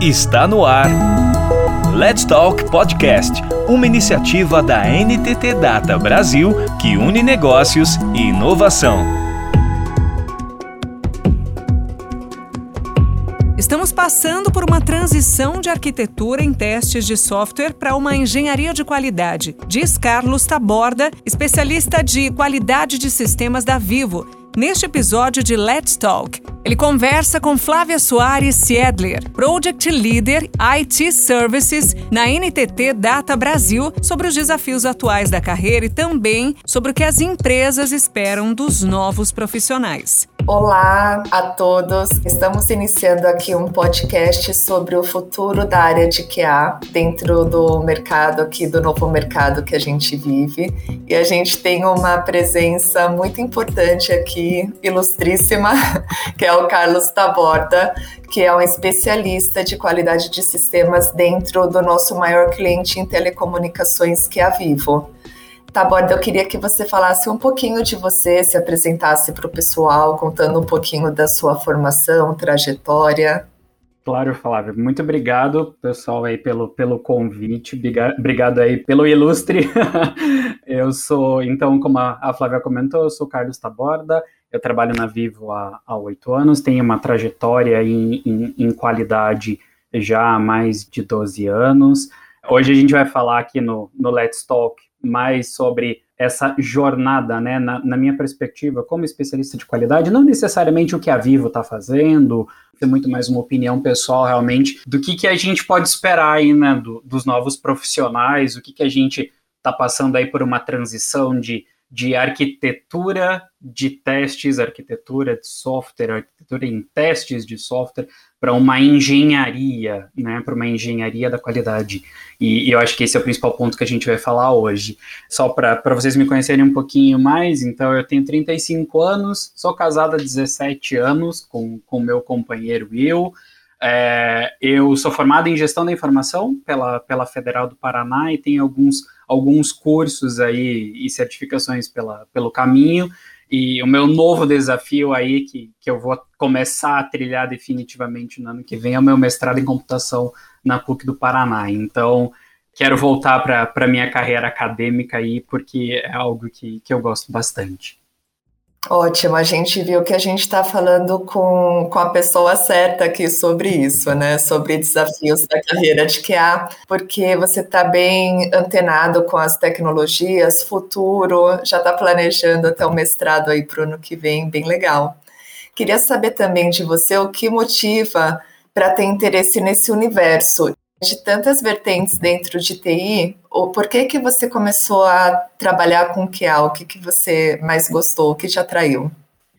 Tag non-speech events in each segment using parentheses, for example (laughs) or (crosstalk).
Está no ar. Let's Talk Podcast, uma iniciativa da NTT Data Brasil que une negócios e inovação. Estamos passando por uma transição de arquitetura em testes de software para uma engenharia de qualidade, diz Carlos Taborda, especialista de qualidade de sistemas da Vivo Neste episódio de Let's Talk, ele conversa com Flávia Soares Siedler, Project Leader IT Services na NTT Data Brasil, sobre os desafios atuais da carreira e também sobre o que as empresas esperam dos novos profissionais. Olá a todos. Estamos iniciando aqui um podcast sobre o futuro da área de QA dentro do mercado aqui do novo mercado que a gente vive. E a gente tem uma presença muito importante aqui, ilustríssima, (laughs) que é o Carlos Taborda, que é um especialista de qualidade de sistemas dentro do nosso maior cliente em telecomunicações, que é a Vivo. Taborda, eu queria que você falasse um pouquinho de você, se apresentasse para o pessoal, contando um pouquinho da sua formação, trajetória. Claro, Flávio. Muito obrigado, pessoal, aí pelo, pelo convite. Obrigado aí pelo ilustre. (laughs) eu sou, então, como a Flávia comentou, eu sou Carlos Taborda. Eu trabalho na Vivo há oito anos, tenho uma trajetória em, em, em qualidade já há mais de 12 anos. Hoje a gente vai falar aqui no, no Let's Talk mais sobre essa jornada, né, na, na, minha perspectiva, como especialista de qualidade, não necessariamente o que a Vivo está fazendo, é muito mais uma opinião pessoal realmente do que, que a gente pode esperar aí, né, do, dos novos profissionais, o que, que a gente está passando aí por uma transição de de arquitetura de testes, arquitetura de software, arquitetura em testes de software, para uma engenharia, né, para uma engenharia da qualidade. E, e, eu acho que esse é o principal ponto que a gente vai falar hoje. Só para vocês me conhecerem um pouquinho mais, então eu tenho 35 anos, sou casada há 17 anos com o meu companheiro Will. É, eu sou formado em gestão da informação pela, pela Federal do Paraná e tenho alguns, alguns cursos aí e certificações pela, pelo caminho. E o meu novo desafio aí, que, que eu vou começar a trilhar definitivamente no ano que vem, é o meu mestrado em computação na PUC do Paraná. Então, quero voltar para a minha carreira acadêmica aí, porque é algo que, que eu gosto bastante. Ótimo, a gente viu que a gente está falando com, com a pessoa certa aqui sobre isso, né? Sobre desafios da carreira de QA, porque você está bem antenado com as tecnologias, futuro, já está planejando até o mestrado aí para o ano que vem, bem legal. Queria saber também de você o que motiva para ter interesse nesse universo de tantas vertentes dentro de TI, ou por que que você começou a trabalhar com QA? O que que você mais gostou? O que te atraiu?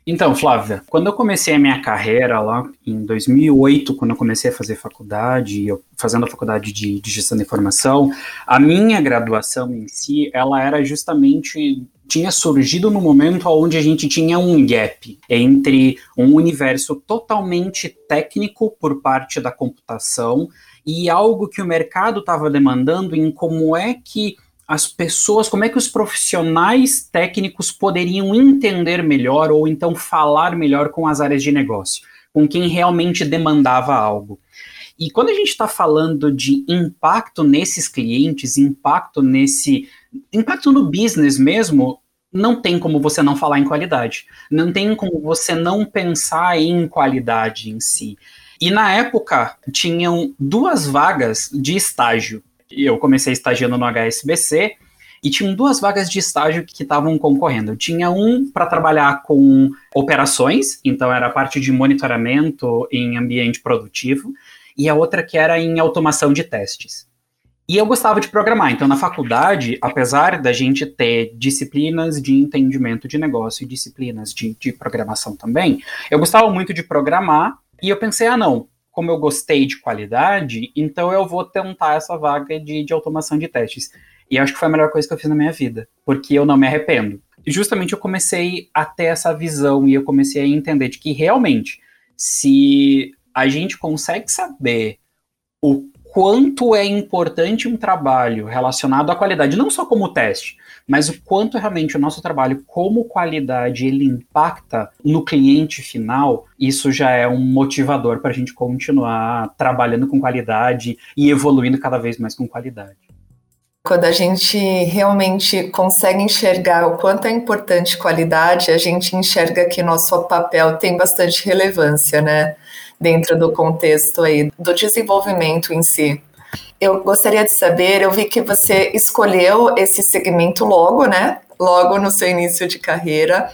Então, Flávia, quando eu comecei a minha carreira lá em 2008, quando eu comecei a fazer faculdade, eu fazendo a faculdade de, de gestão de informação, a minha graduação em si, ela era justamente tinha surgido no momento onde a gente tinha um gap entre um universo totalmente técnico por parte da computação e algo que o mercado estava demandando em como é que as pessoas, como é que os profissionais técnicos poderiam entender melhor ou então falar melhor com as áreas de negócio, com quem realmente demandava algo. E quando a gente está falando de impacto nesses clientes, impacto nesse. impacto no business mesmo, não tem como você não falar em qualidade. Não tem como você não pensar em qualidade em si. E na época tinham duas vagas de estágio. Eu comecei estagiando no HSBC e tinham duas vagas de estágio que estavam concorrendo. Tinha um para trabalhar com operações, então era parte de monitoramento em ambiente produtivo, e a outra que era em automação de testes. E eu gostava de programar, então na faculdade, apesar da gente ter disciplinas de entendimento de negócio e disciplinas de, de programação também, eu gostava muito de programar e eu pensei, ah, não, como eu gostei de qualidade, então eu vou tentar essa vaga de, de automação de testes. E acho que foi a melhor coisa que eu fiz na minha vida, porque eu não me arrependo. E justamente eu comecei a ter essa visão e eu comecei a entender de que realmente, se a gente consegue saber o quanto é importante um trabalho relacionado à qualidade, não só como teste, mas o quanto realmente o nosso trabalho como qualidade ele impacta no cliente final, isso já é um motivador para a gente continuar trabalhando com qualidade e evoluindo cada vez mais com qualidade. Quando a gente realmente consegue enxergar o quanto é importante qualidade, a gente enxerga que nosso papel tem bastante relevância, né? Dentro do contexto aí do desenvolvimento em si. Eu gostaria de saber, eu vi que você escolheu esse segmento logo, né? Logo no seu início de carreira.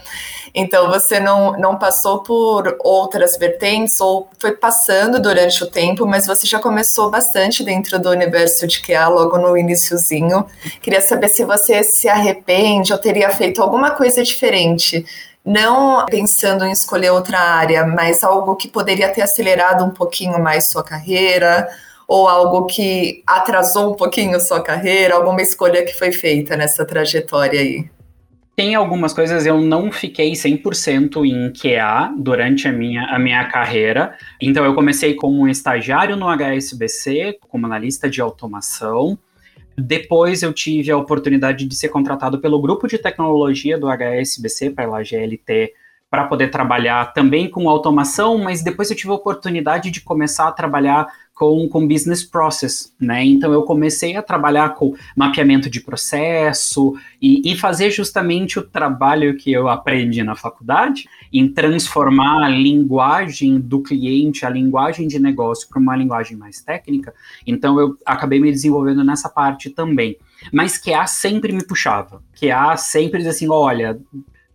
Então você não, não passou por outras vertentes ou foi passando durante o tempo, mas você já começou bastante dentro do universo de QA logo no iníciozinho. Queria saber se você se arrepende ou teria feito alguma coisa diferente. Não pensando em escolher outra área, mas algo que poderia ter acelerado um pouquinho mais sua carreira, ou algo que atrasou um pouquinho sua carreira, alguma escolha que foi feita nessa trajetória aí? Tem algumas coisas, eu não fiquei 100% em QA durante a minha, a minha carreira. Então, eu comecei como um estagiário no HSBC, como analista de automação. Depois, eu tive a oportunidade de ser contratado pelo grupo de tecnologia do HSBC, pela GLT, para poder trabalhar também com automação, mas depois eu tive a oportunidade de começar a trabalhar com, com business process, né? Então eu comecei a trabalhar com mapeamento de processo e, e fazer justamente o trabalho que eu aprendi na faculdade em transformar a linguagem do cliente, a linguagem de negócio para uma linguagem mais técnica. Então eu acabei me desenvolvendo nessa parte também. Mas QA sempre me puxava. QA sempre diz assim, olha,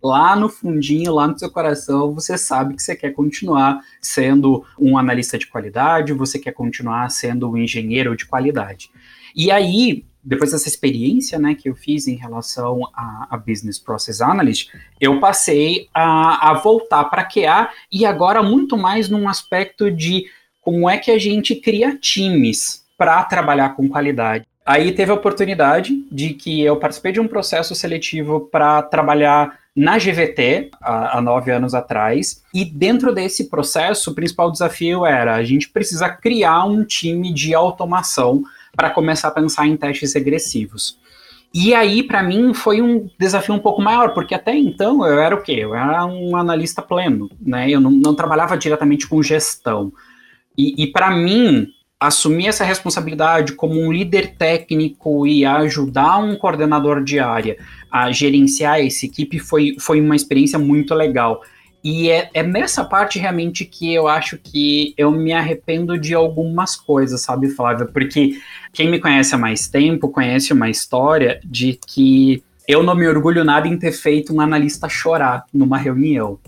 lá no fundinho, lá no seu coração, você sabe que você quer continuar sendo um analista de qualidade, você quer continuar sendo um engenheiro de qualidade. E aí, depois dessa experiência né, que eu fiz em relação a, a Business Process Analyst, eu passei a, a voltar para QA e agora muito mais num aspecto de como é que a gente cria times para trabalhar com qualidade. Aí teve a oportunidade de que eu participei de um processo seletivo para trabalhar na GVT, há, há nove anos atrás, e dentro desse processo, o principal desafio era a gente precisa criar um time de automação para começar a pensar em testes regressivos. E aí, para mim, foi um desafio um pouco maior, porque até então eu era o quê? Eu era um analista pleno, né? Eu não, não trabalhava diretamente com gestão. E, e para mim, assumir essa responsabilidade como um líder técnico e ajudar um coordenador de área a gerenciar essa equipe foi, foi uma experiência muito legal. E é, é nessa parte realmente que eu acho que eu me arrependo de algumas coisas, sabe, Flávia? Porque quem me conhece há mais tempo conhece uma história de que eu não me orgulho nada em ter feito um analista chorar numa reunião.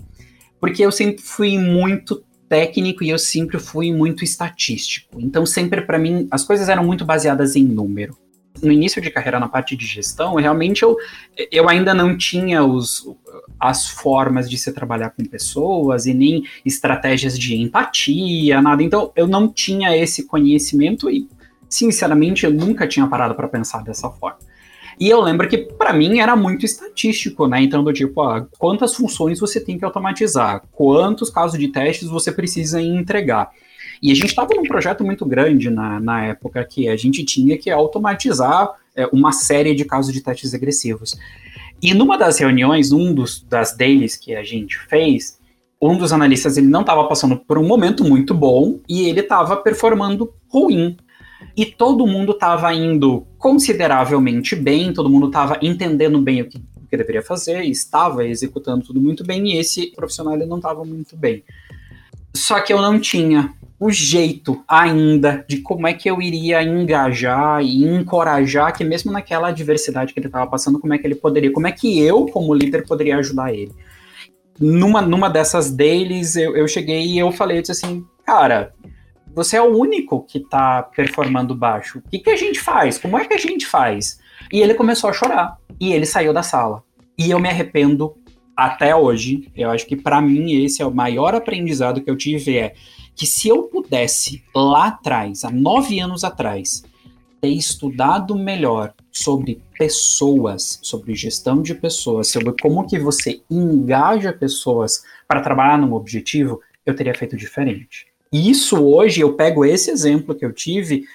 Porque eu sempre fui muito técnico e eu sempre fui muito estatístico. Então, sempre para mim, as coisas eram muito baseadas em número. No início de carreira na parte de gestão, realmente eu, eu ainda não tinha os, as formas de se trabalhar com pessoas e nem estratégias de empatia, nada. Então, eu não tinha esse conhecimento e, sinceramente, eu nunca tinha parado para pensar dessa forma. E eu lembro que para mim era muito estatístico, né? Então, do tipo, ah, quantas funções você tem que automatizar, quantos casos de testes você precisa entregar. E a gente estava num projeto muito grande na, na época que a gente tinha que automatizar é, uma série de casos de testes agressivos. E numa das reuniões, um dos, das dailies que a gente fez, um dos analistas ele não estava passando por um momento muito bom e ele estava performando ruim e todo mundo estava indo consideravelmente bem, todo mundo estava entendendo bem o que, o que, deveria fazer, estava executando tudo muito bem, e esse profissional ele não estava muito bem. Só que eu não tinha o jeito ainda de como é que eu iria engajar e encorajar que mesmo naquela adversidade que ele estava passando, como é que ele poderia, como é que eu, como líder, poderia ajudar ele. Numa, numa dessas deles, eu, eu cheguei e eu falei, eu disse assim, cara, você é o único que tá performando baixo. O que, que a gente faz? Como é que a gente faz? E ele começou a chorar. E ele saiu da sala. E eu me arrependo até hoje. Eu acho que para mim esse é o maior aprendizado que eu tive é que se eu pudesse lá atrás, há nove anos atrás, ter estudado melhor sobre pessoas, sobre gestão de pessoas, sobre como que você engaja pessoas para trabalhar num objetivo, eu teria feito diferente. Isso hoje, eu pego esse exemplo que eu tive.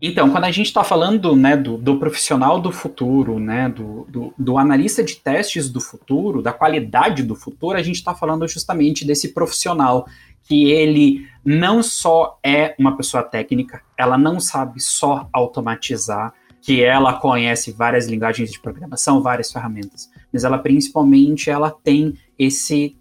Então, quando a gente está falando né, do, do, profissional do futuro, né, do, do, do, analista de testes do futuro, da qualidade do futuro, a gente está falando justamente desse profissional que ele não só é uma pessoa técnica, ela não sabe só automatizar, que ela conhece várias linguagens de programação, várias ferramentas, mas ela principalmente ela tem esse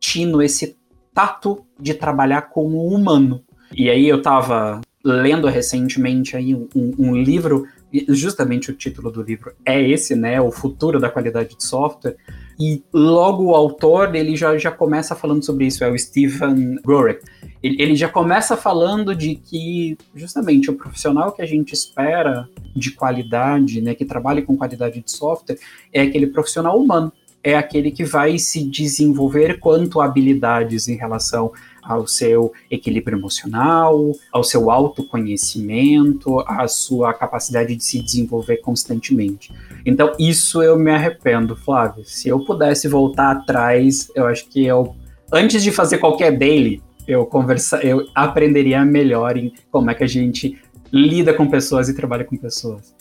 tino, esse tato de trabalhar com o humano. E aí eu estava lendo recentemente aí um, um, livro, justamente o título do livro é esse, né, o futuro da qualidade de software, e logo o autor, ele já, já começa falando sobre isso, é o Stephen Gorek. Ele, ele já começa falando de que, justamente, o profissional que a gente espera de qualidade, né, que trabalhe com qualidade de software, é aquele profissional humano, é aquele que vai se desenvolver quanto habilidades em relação ao seu equilíbrio emocional, ao seu autoconhecimento, à sua capacidade de se desenvolver constantemente. Então, isso eu me arrependo, Flávio. Se eu pudesse voltar atrás, eu acho que eu, antes de fazer qualquer daily, eu conversa, eu aprenderia melhor em como é que a gente lida com pessoas e trabalha com pessoas.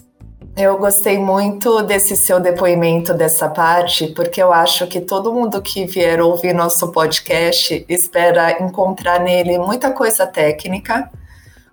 Eu gostei muito desse seu depoimento dessa parte, porque eu acho que todo mundo que vier ouvir nosso podcast espera encontrar nele muita coisa técnica,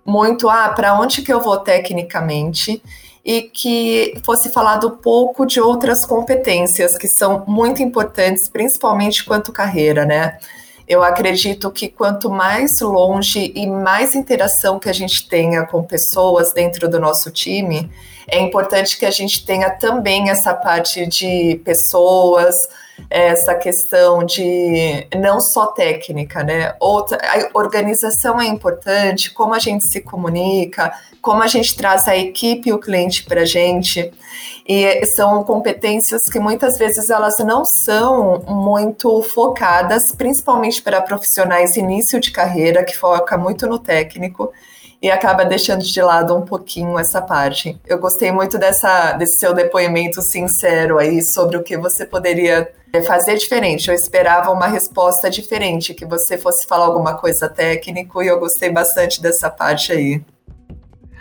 muito ah, para onde que eu vou tecnicamente e que fosse falado pouco de outras competências que são muito importantes, principalmente quanto carreira, né? Eu acredito que quanto mais longe e mais interação que a gente tenha com pessoas dentro do nosso time, é importante que a gente tenha também essa parte de pessoas, essa questão de não só técnica, né? Outra, a organização é importante, como a gente se comunica, como a gente traz a equipe e o cliente para a gente. E são competências que muitas vezes elas não são muito focadas, principalmente para profissionais início de carreira, que foca muito no técnico e acaba deixando de lado um pouquinho essa parte. Eu gostei muito dessa, desse seu depoimento sincero aí sobre o que você poderia fazer diferente. Eu esperava uma resposta diferente, que você fosse falar alguma coisa técnico, e eu gostei bastante dessa parte aí.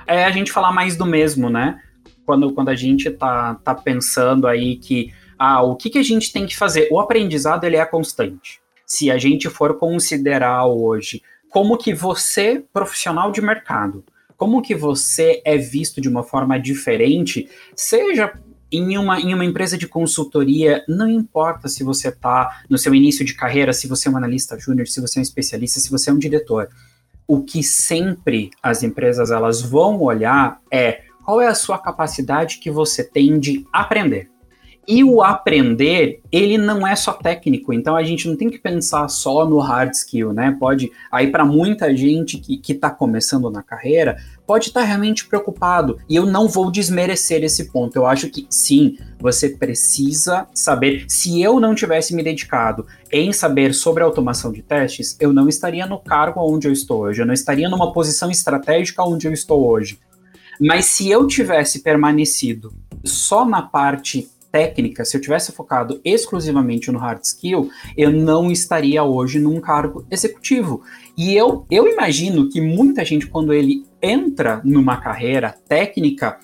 É a gente falar mais do mesmo, né? Quando, quando a gente tá, tá pensando aí que ah, o que, que a gente tem que fazer? O aprendizado ele é constante. Se a gente for considerar hoje como que você, profissional de mercado, como que você é visto de uma forma diferente, seja em uma, em uma empresa de consultoria, não importa se você está no seu início de carreira, se você é um analista júnior, se você é um especialista, se você é um diretor. O que sempre as empresas elas vão olhar é qual é a sua capacidade que você tem de aprender. E o aprender, ele não é só técnico, então a gente não tem que pensar só no hard skill, né? Pode, aí para muita gente que está começando na carreira, pode estar tá realmente preocupado. E eu não vou desmerecer esse ponto. Eu acho que sim, você precisa saber. Se eu não tivesse me dedicado em saber sobre automação de testes, eu não estaria no cargo onde eu estou hoje, eu não estaria numa posição estratégica onde eu estou hoje. Mas se eu tivesse permanecido só na parte técnica, se eu tivesse focado exclusivamente no hard skill, eu não estaria hoje num cargo executivo. E eu, eu imagino que muita gente, quando ele entra numa carreira técnica,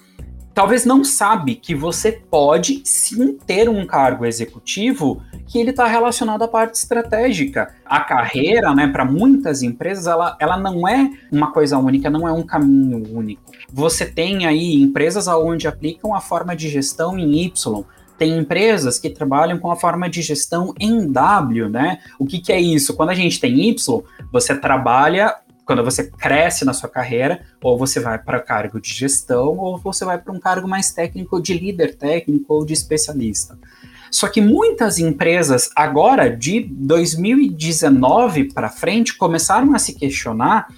talvez não sabe que você pode sim ter um cargo executivo que ele está relacionado à parte estratégica. A carreira, né, para muitas empresas, ela, ela não é uma coisa única, não é um caminho único. Você tem aí empresas onde aplicam a forma de gestão em Y, tem empresas que trabalham com a forma de gestão em W, né? O que, que é isso? Quando a gente tem Y, você trabalha quando você cresce na sua carreira, ou você vai para cargo de gestão, ou você vai para um cargo mais técnico de líder técnico ou de especialista. Só que muitas empresas, agora de 2019 para frente, começaram a se questionar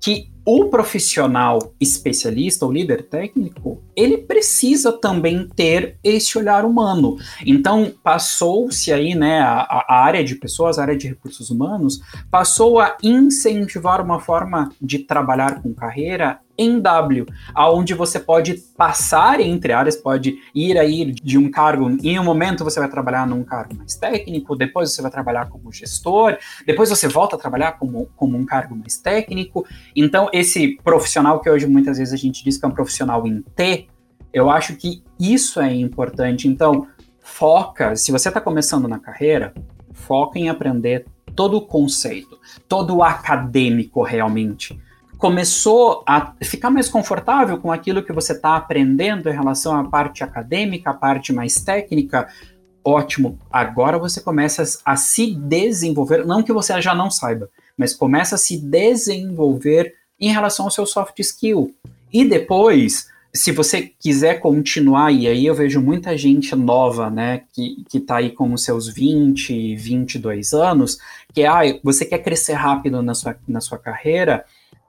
que o profissional especialista, o líder técnico, ele precisa também ter esse olhar humano. Então, passou-se aí, né, a, a, área de pessoas, a área de recursos humanos, passou a incentivar uma forma de trabalhar com carreira em W, aonde você pode passar entre áreas, pode ir aí de um cargo, em um momento você vai trabalhar num cargo mais técnico, depois você vai trabalhar como gestor, depois você volta a trabalhar como, como um cargo mais técnico. Então, esse profissional que hoje muitas vezes a gente diz que é um profissional em T, eu acho que isso é importante. Então, foca, se você está começando na carreira, foca em aprender todo o conceito, todo o acadêmico realmente. Começou a ficar mais confortável com aquilo que você está aprendendo em relação à parte acadêmica, a parte mais técnica, ótimo. Agora você começa a se desenvolver, não que você já não saiba, mas começa a se desenvolver em relação ao seu soft skill. E depois, se você quiser continuar, e aí eu vejo muita gente nova, né, que, que tá aí com os seus 20, 22 anos, que ah, você quer crescer rápido na sua, na sua carreira,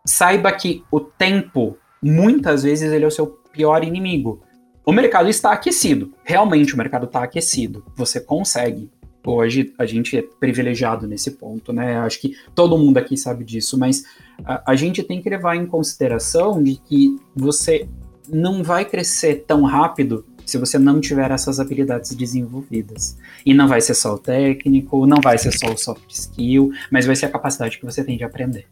saiba que o tempo, muitas vezes, ele é o seu pior inimigo. O mercado está aquecido, realmente o mercado está aquecido, você consegue. Hoje a gente é privilegiado nesse ponto, né? Acho que todo mundo aqui sabe disso, mas a, a gente tem que levar em consideração de que você não vai crescer tão rápido se você não tiver essas habilidades desenvolvidas. E não vai ser só o técnico, não vai ser só o soft skill, mas vai ser a capacidade que você tem de aprender.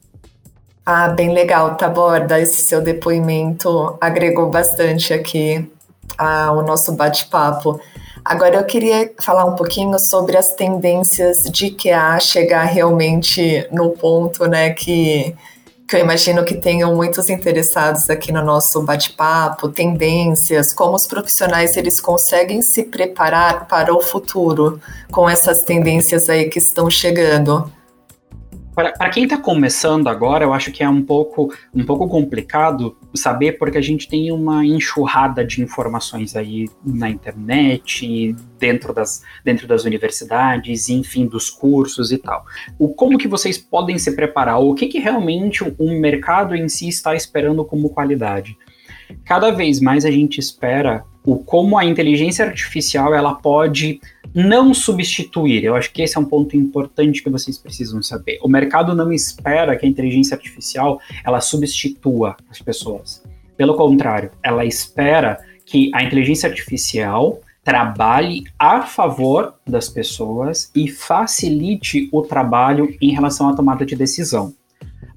Ah, bem legal, Taborda. Esse seu depoimento agregou bastante aqui ao nosso bate-papo. Agora eu queria falar um pouquinho sobre as tendências de QA chegar realmente no ponto, né, que que eu imagino que tenham muitos interessados aqui no nosso bate-papo, tendências, como os profissionais eles conseguem se preparar para o futuro com essas tendências aí que estão chegando. Para quem está começando agora, eu acho que é um pouco, um pouco complicado saber, porque a gente tem uma enxurrada de informações aí na internet, dentro das, dentro das universidades, enfim, dos cursos e tal. O como que vocês podem se preparar? O que, que realmente o mercado em si está esperando como qualidade? Cada vez mais a gente espera o como a inteligência artificial ela pode não substituir. Eu acho que esse é um ponto importante que vocês precisam saber. O mercado não espera que a inteligência artificial ela substitua as pessoas. Pelo contrário, ela espera que a inteligência artificial trabalhe a favor das pessoas e facilite o trabalho em relação à tomada de decisão.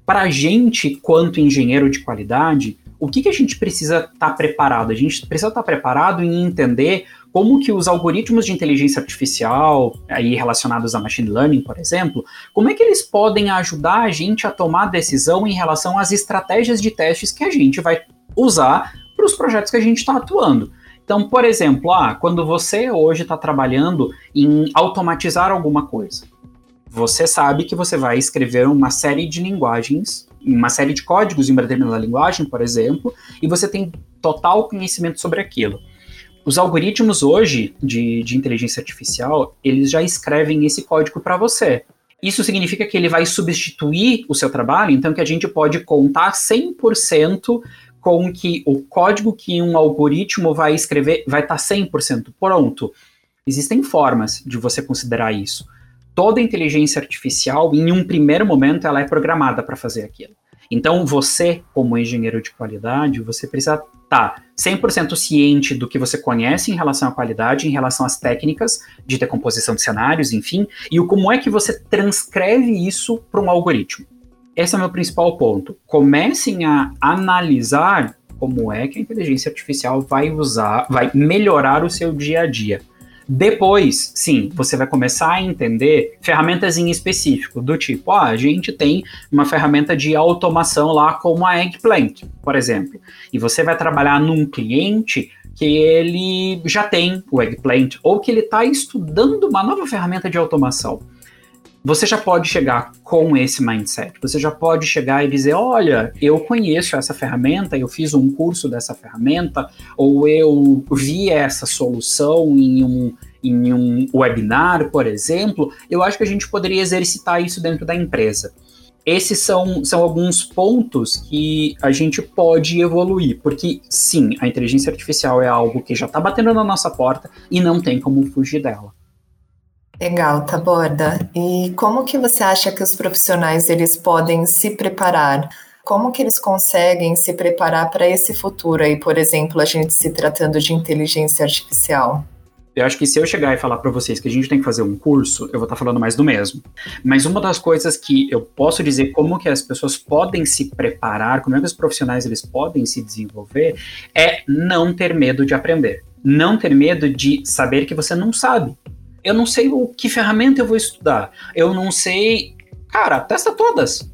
Para a gente, quanto engenheiro de qualidade, o que, que a gente precisa estar tá preparado? A gente precisa estar tá preparado em entender como que os algoritmos de inteligência artificial, aí relacionados a machine learning, por exemplo, como é que eles podem ajudar a gente a tomar decisão em relação às estratégias de testes que a gente vai usar para os projetos que a gente está atuando. Então, por exemplo, ah, quando você hoje está trabalhando em automatizar alguma coisa, você sabe que você vai escrever uma série de linguagens, uma série de códigos em uma determinada linguagem, por exemplo, e você tem total conhecimento sobre aquilo. Os algoritmos hoje de, de inteligência artificial, eles já escrevem esse código para você. Isso significa que ele vai substituir o seu trabalho, então que a gente pode contar 100% com que o código que um algoritmo vai escrever vai estar tá 100% pronto. Existem formas de você considerar isso. Toda inteligência artificial, em um primeiro momento, ela é programada para fazer aquilo. Então, você, como engenheiro de qualidade, você precisa estar tá 100% ciente do que você conhece em relação à qualidade, em relação às técnicas de decomposição de cenários, enfim, e o como é que você transcreve isso para um algoritmo. Esse é o meu principal ponto. Comecem a analisar como é que a inteligência artificial vai usar, vai melhorar o seu dia a dia. Depois, sim, você vai começar a entender ferramentas em específico, do tipo, ah, a gente tem uma ferramenta de automação lá como a Eggplant, por exemplo. E você vai trabalhar num cliente que ele já tem o Eggplant, ou que ele está estudando uma nova ferramenta de automação você já pode chegar com esse mindset. Você já pode chegar e dizer: olha, eu conheço essa ferramenta, eu fiz um curso dessa ferramenta, ou eu vi essa solução em um, em um webinar, por exemplo. Eu acho que a gente poderia exercitar isso dentro da empresa. Esses são, são alguns pontos que a gente pode evoluir, porque sim, a inteligência artificial é algo que já está batendo na nossa porta e não tem como fugir dela. Legal, Taborda. E como que você acha que os profissionais eles podem se preparar? Como que eles conseguem se preparar para esse futuro aí, por exemplo, a gente se tratando de inteligência artificial? Eu acho que se eu chegar e falar para vocês que a gente tem que fazer um curso, eu vou estar tá falando mais do mesmo. Mas uma das coisas que eu posso dizer como que as pessoas podem se preparar, como é que os profissionais eles podem se desenvolver, é não ter medo de aprender. Não ter medo de saber que você não sabe. Eu não sei o que ferramenta eu vou estudar. Eu não sei. Cara, testa todas.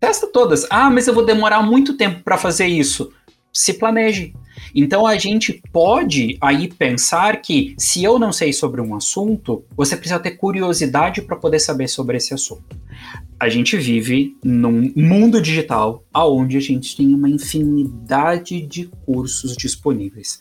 Testa todas. Ah, mas eu vou demorar muito tempo para fazer isso. Se planeje. Então a gente pode aí pensar que se eu não sei sobre um assunto, você precisa ter curiosidade para poder saber sobre esse assunto. A gente vive num mundo digital onde a gente tem uma infinidade de cursos disponíveis.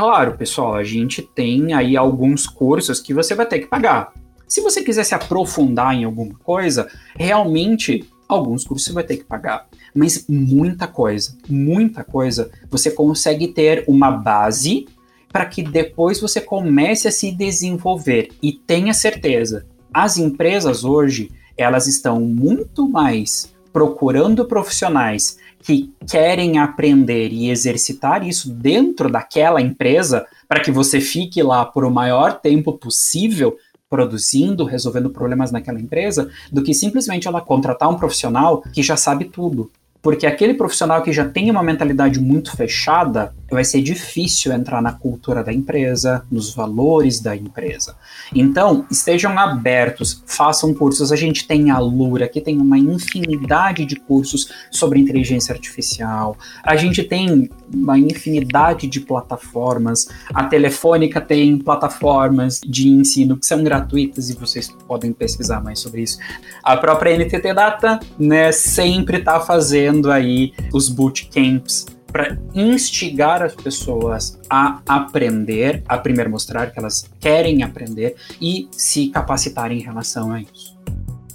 Claro, pessoal, a gente tem aí alguns cursos que você vai ter que pagar. Se você quiser se aprofundar em alguma coisa, realmente alguns cursos você vai ter que pagar. Mas muita coisa, muita coisa, você consegue ter uma base para que depois você comece a se desenvolver e tenha certeza. As empresas hoje, elas estão muito mais procurando profissionais que querem aprender e exercitar isso dentro daquela empresa para que você fique lá por o maior tempo possível produzindo, resolvendo problemas naquela empresa, do que simplesmente ela contratar um profissional que já sabe tudo. Porque aquele profissional que já tem uma mentalidade muito fechada, vai ser difícil entrar na cultura da empresa, nos valores da empresa. Então, estejam abertos, façam cursos. A gente tem a Lura, que tem uma infinidade de cursos sobre inteligência artificial. A gente tem uma infinidade de plataformas. A Telefônica tem plataformas de ensino que são gratuitas e vocês podem pesquisar mais sobre isso. A própria NTT Data, né, sempre está fazendo aí os bootcamps para instigar as pessoas a aprender, a primeiro mostrar que elas querem aprender e se capacitarem em relação a isso.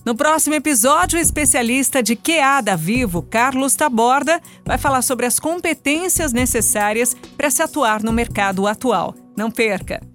No próximo episódio, o especialista de QA da Vivo, Carlos Taborda, vai falar sobre as competências necessárias para se atuar no mercado atual. Não perca!